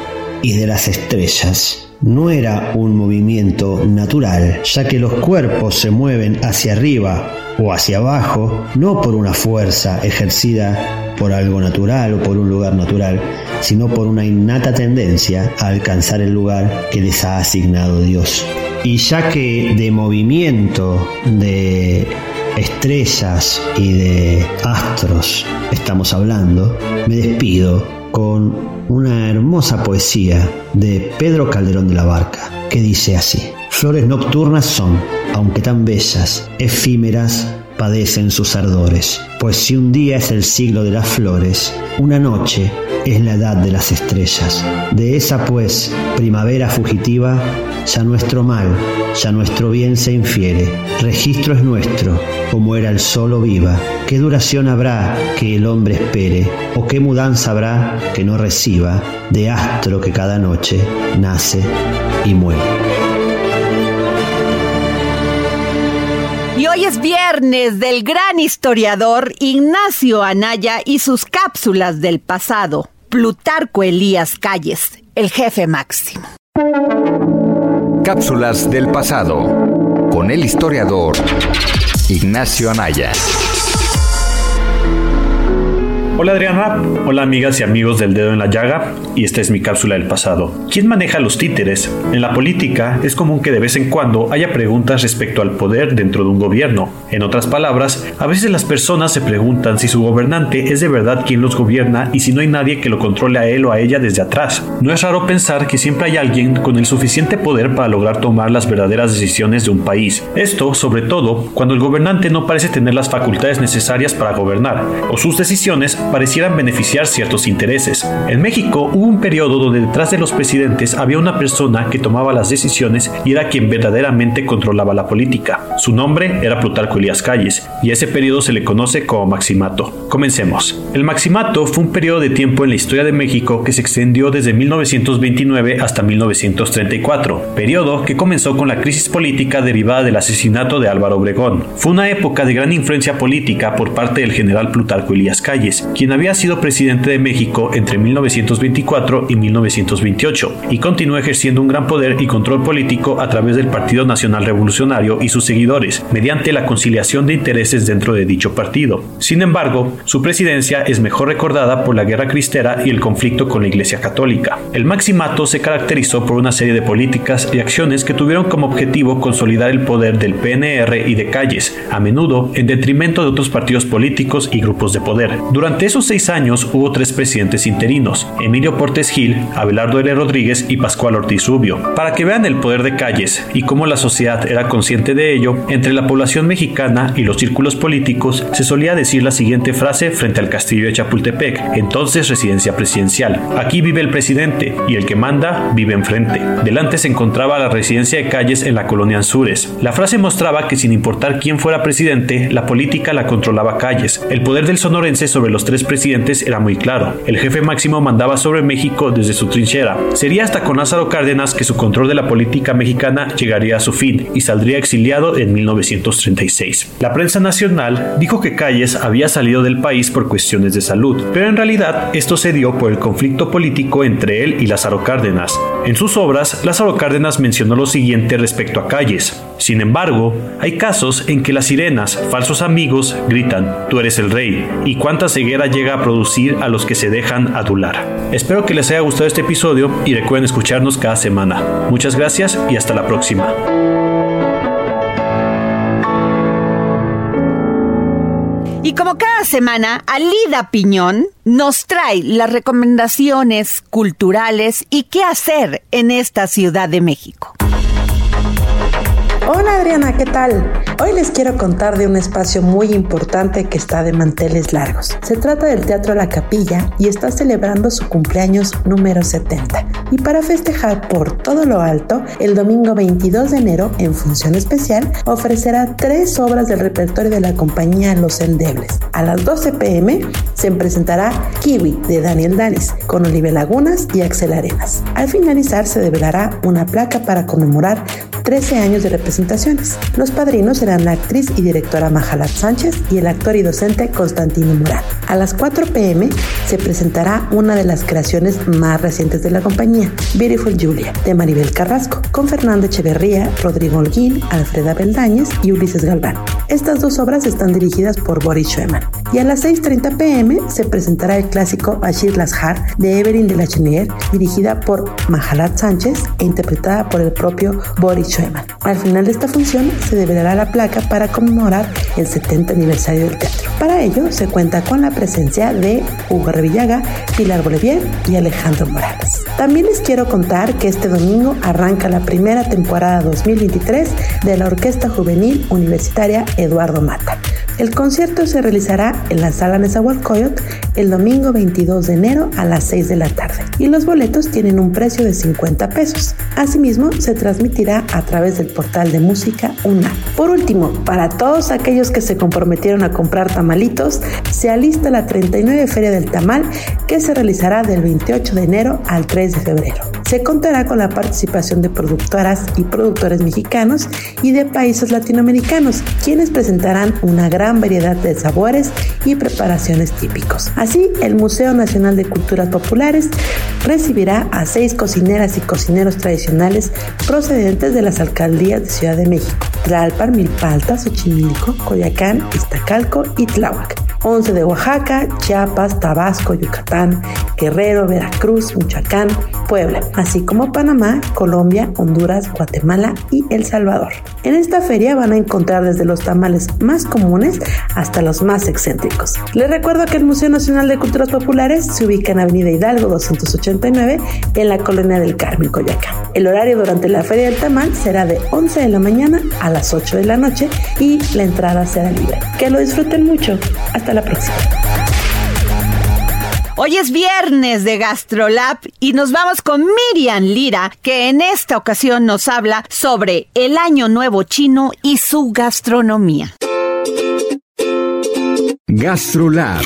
y de las estrellas no era un movimiento natural, ya que los cuerpos se mueven hacia arriba o hacia abajo, no por una fuerza ejercida por algo natural o por un lugar natural, sino por una innata tendencia a alcanzar el lugar que les ha asignado Dios. Y ya que de movimiento de estrellas y de astros estamos hablando, me despido con una hermosa poesía de Pedro Calderón de la Barca, que dice así, Flores nocturnas son, aunque tan bellas, efímeras, padecen sus ardores, pues si un día es el siglo de las flores, una noche es la edad de las estrellas. De esa pues primavera fugitiva, ya nuestro mal, ya nuestro bien se infiere. Registro es nuestro, como era el solo viva. ¿Qué duración habrá que el hombre espere? ¿O qué mudanza habrá que no reciba de astro que cada noche nace y muere? Y hoy es viernes del gran historiador Ignacio Anaya y sus cápsulas del pasado. Plutarco Elías Calles, el jefe máximo. Cápsulas del pasado con el historiador Ignacio Anaya. Hola Adriana, hola amigas y amigos del dedo en la llaga, y esta es mi cápsula del pasado. ¿Quién maneja los títeres? En la política es común que de vez en cuando haya preguntas respecto al poder dentro de un gobierno. En otras palabras, a veces las personas se preguntan si su gobernante es de verdad quien los gobierna y si no hay nadie que lo controle a él o a ella desde atrás. No es raro pensar que siempre hay alguien con el suficiente poder para lograr tomar las verdaderas decisiones de un país. Esto, sobre todo, cuando el gobernante no parece tener las facultades necesarias para gobernar, o sus decisiones parecieran beneficiar ciertos intereses. En México hubo un periodo donde detrás de los presidentes había una persona que tomaba las decisiones y era quien verdaderamente controlaba la política. Su nombre era Plutarco Elías Calles y a ese periodo se le conoce como Maximato. Comencemos. El Maximato fue un periodo de tiempo en la historia de México que se extendió desde 1929 hasta 1934, periodo que comenzó con la crisis política derivada del asesinato de Álvaro Obregón. Fue una época de gran influencia política por parte del general Plutarco Elías Calles, quien había sido presidente de México entre 1924 y 1928, y continuó ejerciendo un gran poder y control político a través del Partido Nacional Revolucionario y sus seguidores, mediante la conciliación de intereses dentro de dicho partido. Sin embargo, su presidencia es mejor recordada por la guerra cristera y el conflicto con la Iglesia Católica. El Maximato se caracterizó por una serie de políticas y acciones que tuvieron como objetivo consolidar el poder del PNR y de Calles, a menudo en detrimento de otros partidos políticos y grupos de poder. Durante esos seis años hubo tres presidentes interinos, Emilio Portes Gil, Abelardo L. Rodríguez y Pascual Ortiz Rubio. Para que vean el poder de Calles y cómo la sociedad era consciente de ello, entre la población mexicana y los círculos políticos se solía decir la siguiente frase frente al castillo de Chapultepec, entonces residencia presidencial. Aquí vive el presidente y el que manda vive enfrente. Delante se encontraba la residencia de Calles en la colonia Anzures. La frase mostraba que sin importar quién fuera presidente, la política la controlaba Calles. El poder del sonorense sobre los tres presidentes era muy claro. El jefe máximo mandaba sobre México desde su trinchera. Sería hasta con Lázaro Cárdenas que su control de la política mexicana llegaría a su fin y saldría exiliado en 1936. La prensa nacional dijo que Calles había salido del país por cuestiones de salud, pero en realidad esto se dio por el conflicto político entre él y Lázaro Cárdenas. En sus obras, Lázaro Cárdenas mencionó lo siguiente respecto a calles. Sin embargo, hay casos en que las sirenas, falsos amigos, gritan, tú eres el rey, y cuánta ceguera llega a producir a los que se dejan adular. Espero que les haya gustado este episodio y recuerden escucharnos cada semana. Muchas gracias y hasta la próxima. Como cada semana, Alida Piñón nos trae las recomendaciones culturales y qué hacer en esta Ciudad de México. Hola Adriana, ¿qué tal? Hoy les quiero contar de un espacio muy importante que está de manteles largos. Se trata del Teatro La Capilla y está celebrando su cumpleaños número 70. Y para festejar por todo lo alto, el domingo 22 de enero, en función especial, ofrecerá tres obras del repertorio de la compañía Los Endebles. A las 12 pm se presentará Kiwi de Daniel Danis con Oliver Lagunas y Axel Arenas. Al finalizar se develará una placa para conmemorar 13 años de Los padrinos serán la actriz y directora Majalat Sánchez y el actor y docente Constantino Morán. A las 4 pm se presentará una de las creaciones más recientes de la compañía, Beautiful Julia, de Maribel Carrasco, con Fernando Echeverría, Rodrigo Holguín, Alfreda Beldañez y Ulises Galván. Estas dos obras están dirigidas por Boris Schumann. Y a las 6.30 pm se presentará el clásico Ashir Lashar de Evelyn de la Chenier, dirigida por Majalat Sánchez e interpretada por el propio Boris Schumann. Al final esta función se develará la placa para conmemorar el 70 aniversario del teatro. Para ello se cuenta con la presencia de Hugo Revillaga, Pilar Bolivier y Alejandro Morales. También les quiero contar que este domingo arranca la primera temporada 2023 de la Orquesta Juvenil Universitaria Eduardo Mata. El concierto se realizará en la sala Nezahualcóyotl el domingo 22 de enero a las 6 de la tarde y los boletos tienen un precio de 50 pesos. Asimismo, se transmitirá a través del portal de música UNA. Por último, para todos aquellos que se comprometieron a comprar tamalitos, se alista la 39 Feria del Tamal que se realizará del 28 de enero al 3 de febrero. Se contará con la participación de productoras y productores mexicanos y de países latinoamericanos, quienes presentarán una gran variedad de sabores y preparaciones típicos. Así, el Museo Nacional de Culturas Populares recibirá a seis cocineras y cocineros tradicionales procedentes de las alcaldías de Ciudad de México, Tlalpan, Milpalta, Xochimilco, Coyacán, Iztacalco y Tláhuac. 11 de Oaxaca, Chiapas, Tabasco, Yucatán, Guerrero, Veracruz, Michoacán, Puebla, así como Panamá, Colombia, Honduras, Guatemala y El Salvador. En esta feria van a encontrar desde los tamales más comunes hasta los más excéntricos. Les recuerdo que el Museo Nacional de Culturas Populares se ubica en Avenida Hidalgo 289 en la colonia del Carmen, Coyacán. El horario durante la feria del tamal será de 11 de la mañana a las 8 de la noche y la entrada será libre. Que lo disfruten mucho. La próxima. Hoy es viernes de GastroLab y nos vamos con Miriam Lira, que en esta ocasión nos habla sobre el Año Nuevo Chino y su gastronomía. GastroLab.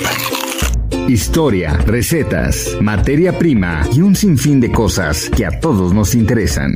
Historia, recetas, materia prima y un sinfín de cosas que a todos nos interesan.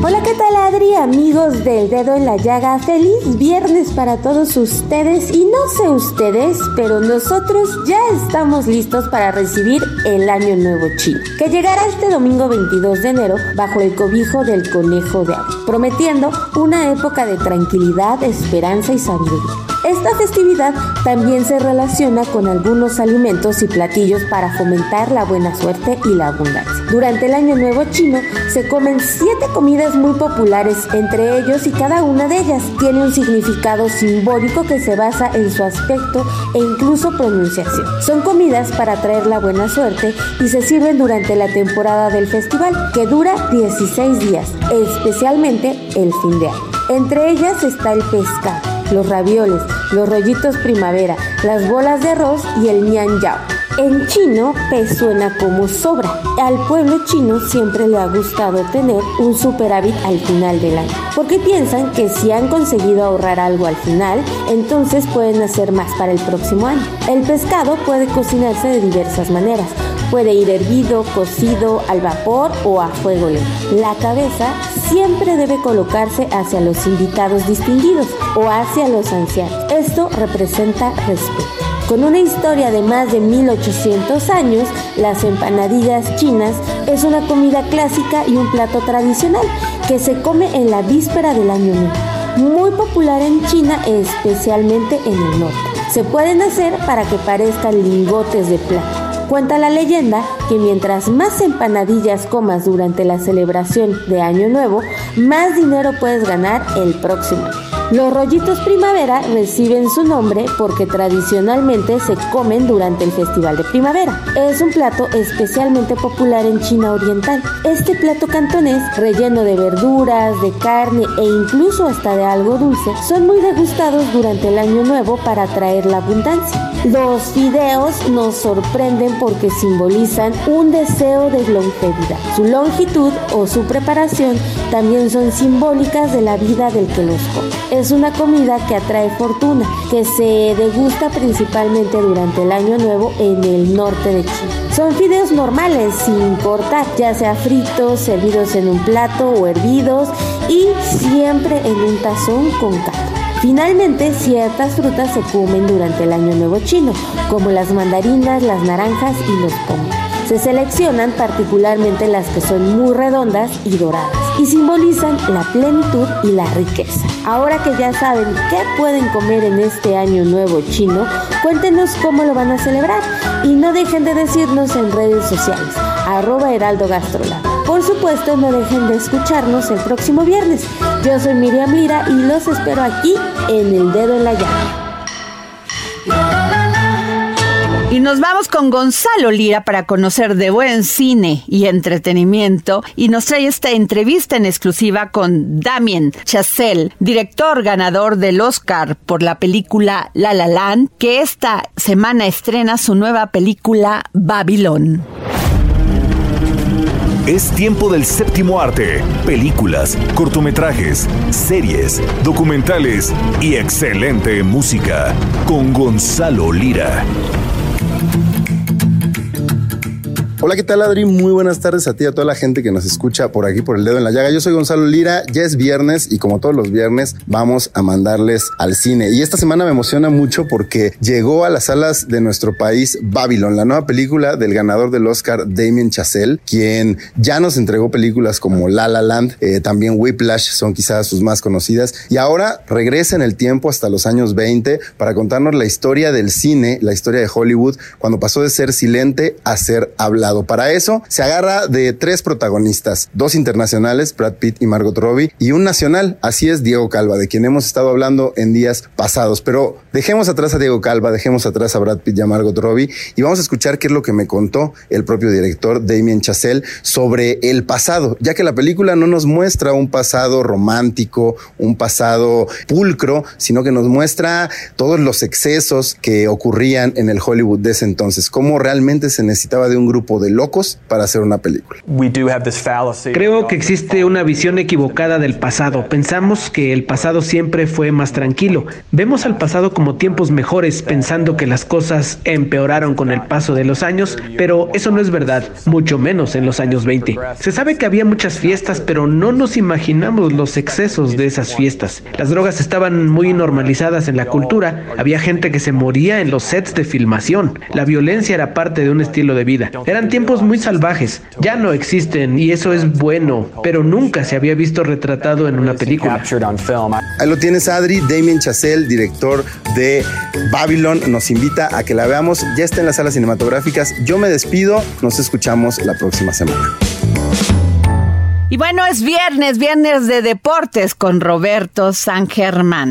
Hola, ¿qué tal Adri, amigos del dedo en la llaga? Feliz viernes para todos ustedes y no sé ustedes, pero nosotros ya estamos listos para recibir el Año Nuevo Chino, que llegará este domingo 22 de enero bajo el cobijo del Conejo de Agua, prometiendo una época de tranquilidad, esperanza y sabiduría. Esta festividad también se relaciona con algunos alimentos y platillos para fomentar la buena suerte y la abundancia. Durante el Año Nuevo Chino se comen siete comidas muy populares entre ellos y cada una de ellas tiene un significado simbólico que se basa en su aspecto e incluso pronunciación. Son comidas para traer la buena suerte y se sirven durante la temporada del festival que dura 16 días, especialmente el fin de año. Entre ellas está el pescado los ravioles, los rollitos primavera, las bolas de arroz y el mian yao. En chino, pez suena como sobra. Al pueblo chino siempre le ha gustado tener un superávit al final del año, porque piensan que si han conseguido ahorrar algo al final, entonces pueden hacer más para el próximo año. El pescado puede cocinarse de diversas maneras. Puede ir hervido, cocido, al vapor o a fuego lento. La cabeza siempre debe colocarse hacia los invitados distinguidos o hacia los ancianos. Esto representa respeto. Con una historia de más de 1800 años, las empanadillas chinas es una comida clásica y un plato tradicional que se come en la víspera del año nuevo. Muy popular en China, especialmente en el norte. Se pueden hacer para que parezcan lingotes de plata. Cuenta la leyenda que mientras más empanadillas comas durante la celebración de Año Nuevo, más dinero puedes ganar el próximo año. Los rollitos primavera reciben su nombre porque tradicionalmente se comen durante el Festival de Primavera. Es un plato especialmente popular en China Oriental. Este plato cantonés, relleno de verduras, de carne e incluso hasta de algo dulce, son muy degustados durante el Año Nuevo para atraer la abundancia. Los fideos nos sorprenden porque simbolizan un deseo de longevidad. Su longitud o su preparación también son simbólicas de la vida del que los come. Es una comida que atrae fortuna, que se degusta principalmente durante el Año Nuevo en el norte de China. Son fideos normales, sin cortar, ya sea fritos, servidos en un plato o hervidos y siempre en un tazón con caldo. Finalmente, ciertas frutas se comen durante el Año Nuevo chino, como las mandarinas, las naranjas y los pomos. Se seleccionan particularmente las que son muy redondas y doradas y simbolizan la plenitud y la riqueza. Ahora que ya saben qué pueden comer en este Año Nuevo chino, cuéntenos cómo lo van a celebrar y no dejen de decirnos en redes sociales, arroba heraldo Gastrolab. Por supuesto, no dejen de escucharnos el próximo viernes. Yo soy Miriam Lira y los espero aquí en El Dedo en la Llaga. Nos vamos con Gonzalo Lira para conocer de buen cine y entretenimiento. Y nos trae esta entrevista en exclusiva con Damien Chazelle, director ganador del Oscar por la película La La Land, que esta semana estrena su nueva película Babilón. Es tiempo del séptimo arte. Películas, cortometrajes, series, documentales y excelente música. Con Gonzalo Lira. Hola, ¿qué tal Adri? Muy buenas tardes a ti y a toda la gente que nos escucha por aquí por el dedo en la llaga. Yo soy Gonzalo Lira, ya es viernes y como todos los viernes vamos a mandarles al cine. Y esta semana me emociona mucho porque llegó a las salas de nuestro país Babylon, la nueva película del ganador del Oscar Damien Chazelle, quien ya nos entregó películas como La La Land, eh, también Whiplash son quizás sus más conocidas y ahora regresa en el tiempo hasta los años 20 para contarnos la historia del cine, la historia de Hollywood cuando pasó de ser silente a ser hablado. Para eso se agarra de tres protagonistas, dos internacionales, Brad Pitt y Margot Robbie, y un nacional, así es Diego Calva, de quien hemos estado hablando en días pasados. Pero dejemos atrás a Diego Calva, dejemos atrás a Brad Pitt y a Margot Robbie y vamos a escuchar qué es lo que me contó el propio director Damien Chazelle sobre el pasado, ya que la película no nos muestra un pasado romántico, un pasado pulcro, sino que nos muestra todos los excesos que ocurrían en el Hollywood de ese entonces, cómo realmente se necesitaba de un grupo de locos para hacer una película. Creo que existe una visión equivocada del pasado. Pensamos que el pasado siempre fue más tranquilo. Vemos al pasado como tiempos mejores, pensando que las cosas empeoraron con el paso de los años, pero eso no es verdad, mucho menos en los años 20. Se sabe que había muchas fiestas, pero no nos imaginamos los excesos de esas fiestas. Las drogas estaban muy normalizadas en la cultura, había gente que se moría en los sets de filmación. La violencia era parte de un estilo de vida. Eran tiempos muy salvajes, ya no existen y eso es bueno, pero nunca se había visto retratado en una película. Ahí lo tienes Adri, Damien Chazelle, director de Babylon, nos invita a que la veamos, ya está en las salas cinematográficas. Yo me despido, nos escuchamos la próxima semana. Y bueno, es viernes, viernes de deportes con Roberto San Germán.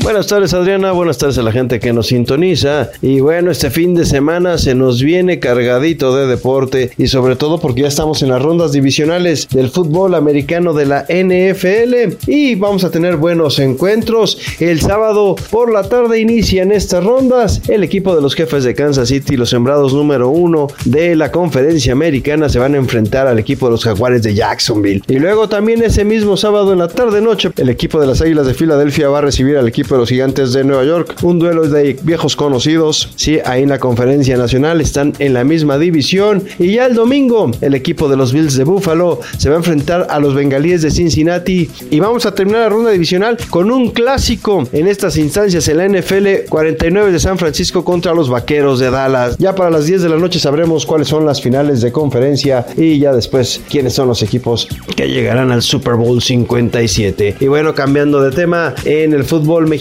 Buenas tardes Adriana, buenas tardes a la gente que nos sintoniza y bueno, este fin de semana se nos viene cargadito de deporte y sobre todo porque ya estamos en las rondas divisionales del fútbol americano de la NFL y vamos a tener buenos encuentros. El sábado por la tarde inician estas rondas. El equipo de los jefes de Kansas City, los sembrados número uno de la conferencia americana, se van a enfrentar al equipo de los jaguares de Jacksonville. Y luego también ese mismo sábado en la tarde noche, el equipo de las Águilas de Filadelfia va a recibir al equipo los gigantes de Nueva York. Un duelo de viejos conocidos. Sí, ahí en la conferencia nacional están en la misma división. Y ya el domingo, el equipo de los Bills de Buffalo se va a enfrentar a los bengalíes de Cincinnati. Y vamos a terminar la ronda divisional con un clásico en estas instancias en la NFL 49 de San Francisco contra los vaqueros de Dallas. Ya para las 10 de la noche sabremos cuáles son las finales de conferencia y ya después quiénes son los equipos que llegarán al Super Bowl 57. Y bueno, cambiando de tema, en el fútbol mexicano,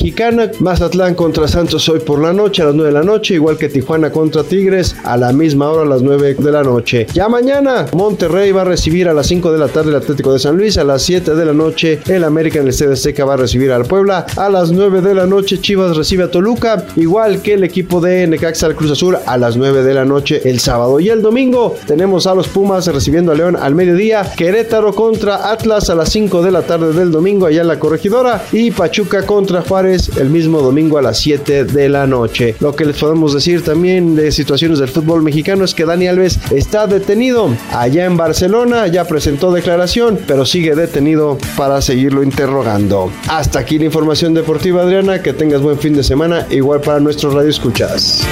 Mazatlán contra Santos hoy por la noche a las 9 de la noche, igual que Tijuana contra Tigres a la misma hora a las 9 de la noche. Ya mañana, Monterrey va a recibir a las 5 de la tarde el Atlético de San Luis, a las 7 de la noche el América en el Estadio Azteca va a recibir al Puebla, a las 9 de la noche Chivas recibe a Toluca, igual que el equipo de Necaxa al Cruz Azul a las 9 de la noche el sábado. Y el domingo tenemos a los Pumas recibiendo a León al mediodía, Querétaro contra Atlas a las 5 de la tarde del domingo allá en la corregidora y Pachuca contra Juárez el mismo domingo a las 7 de la noche. Lo que les podemos decir también de situaciones del fútbol mexicano es que Dani Alves está detenido allá en Barcelona, ya presentó declaración, pero sigue detenido para seguirlo interrogando. Hasta aquí la información deportiva Adriana, que tengas buen fin de semana, igual para nuestros radio escuchas.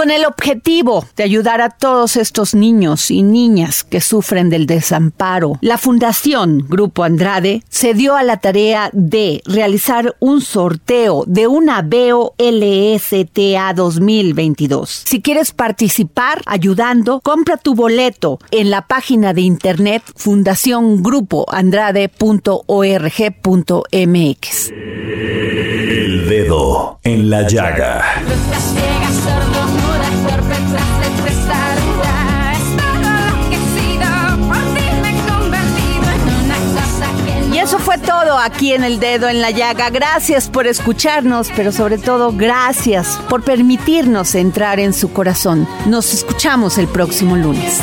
Con el objetivo de ayudar a todos estos niños y niñas que sufren del desamparo, la Fundación Grupo Andrade se dio a la tarea de realizar un sorteo de una Veo LSTA 2022. Si quieres participar ayudando, compra tu boleto en la página de internet fundaciongrupoandrade.org.mx. El dedo en la llaga. Todo aquí en El Dedo en la Llaga. Gracias por escucharnos, pero sobre todo gracias por permitirnos entrar en su corazón. Nos escuchamos el próximo lunes.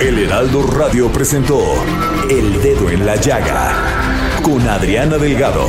El Heraldo Radio presentó El Dedo en la Llaga con Adriana Delgado.